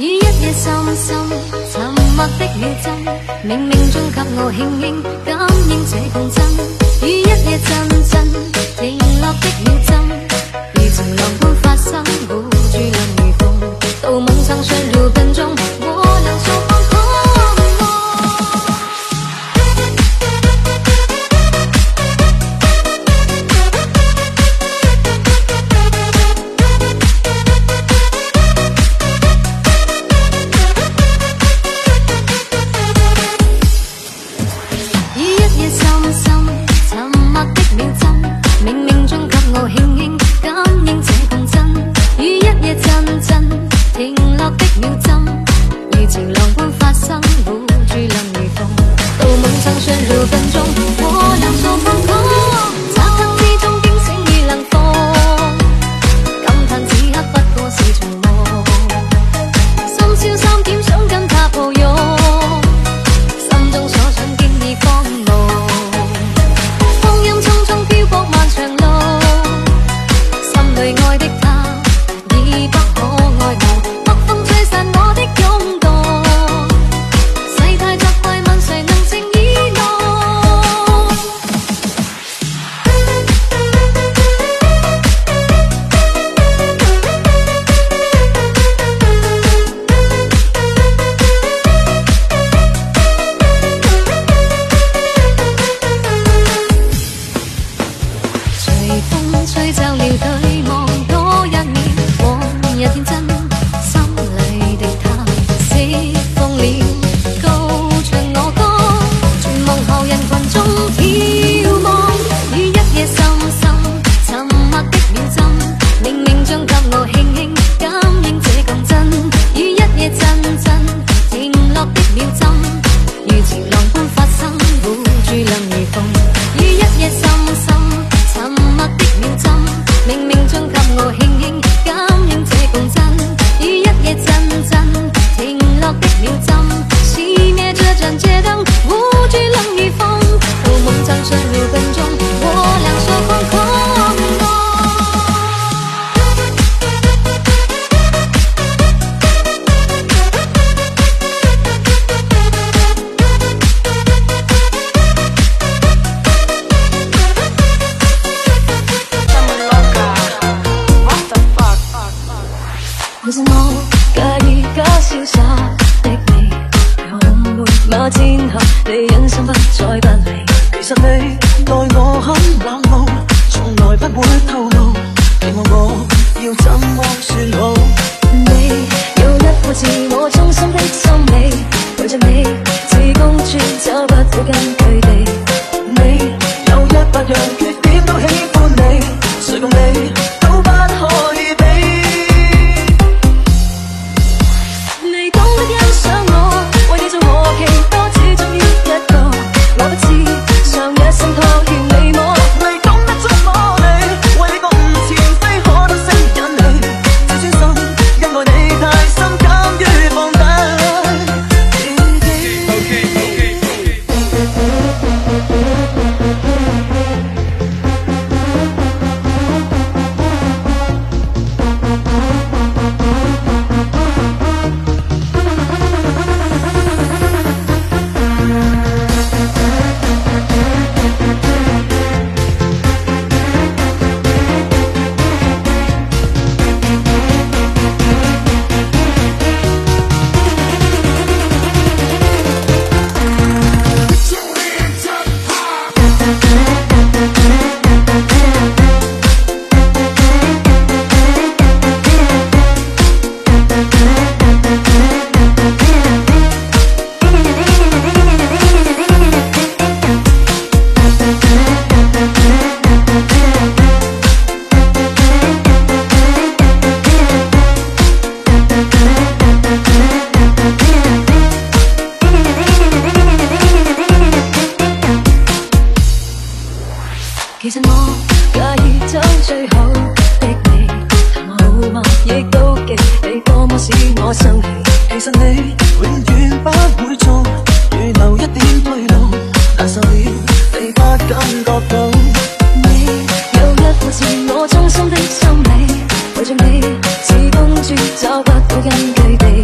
雨一夜深深沉默的秒针冥冥中给我轻轻感应这共振。雨一夜阵阵停落的秒针如潮浪般发生。中我两手空空。天下，你忍心不再不离？其实你待我。其实你永远不会错，预留一点退路，难受了，你不感觉到。你有一副是我衷心的心理，为着你，自动绝找，不到根据地。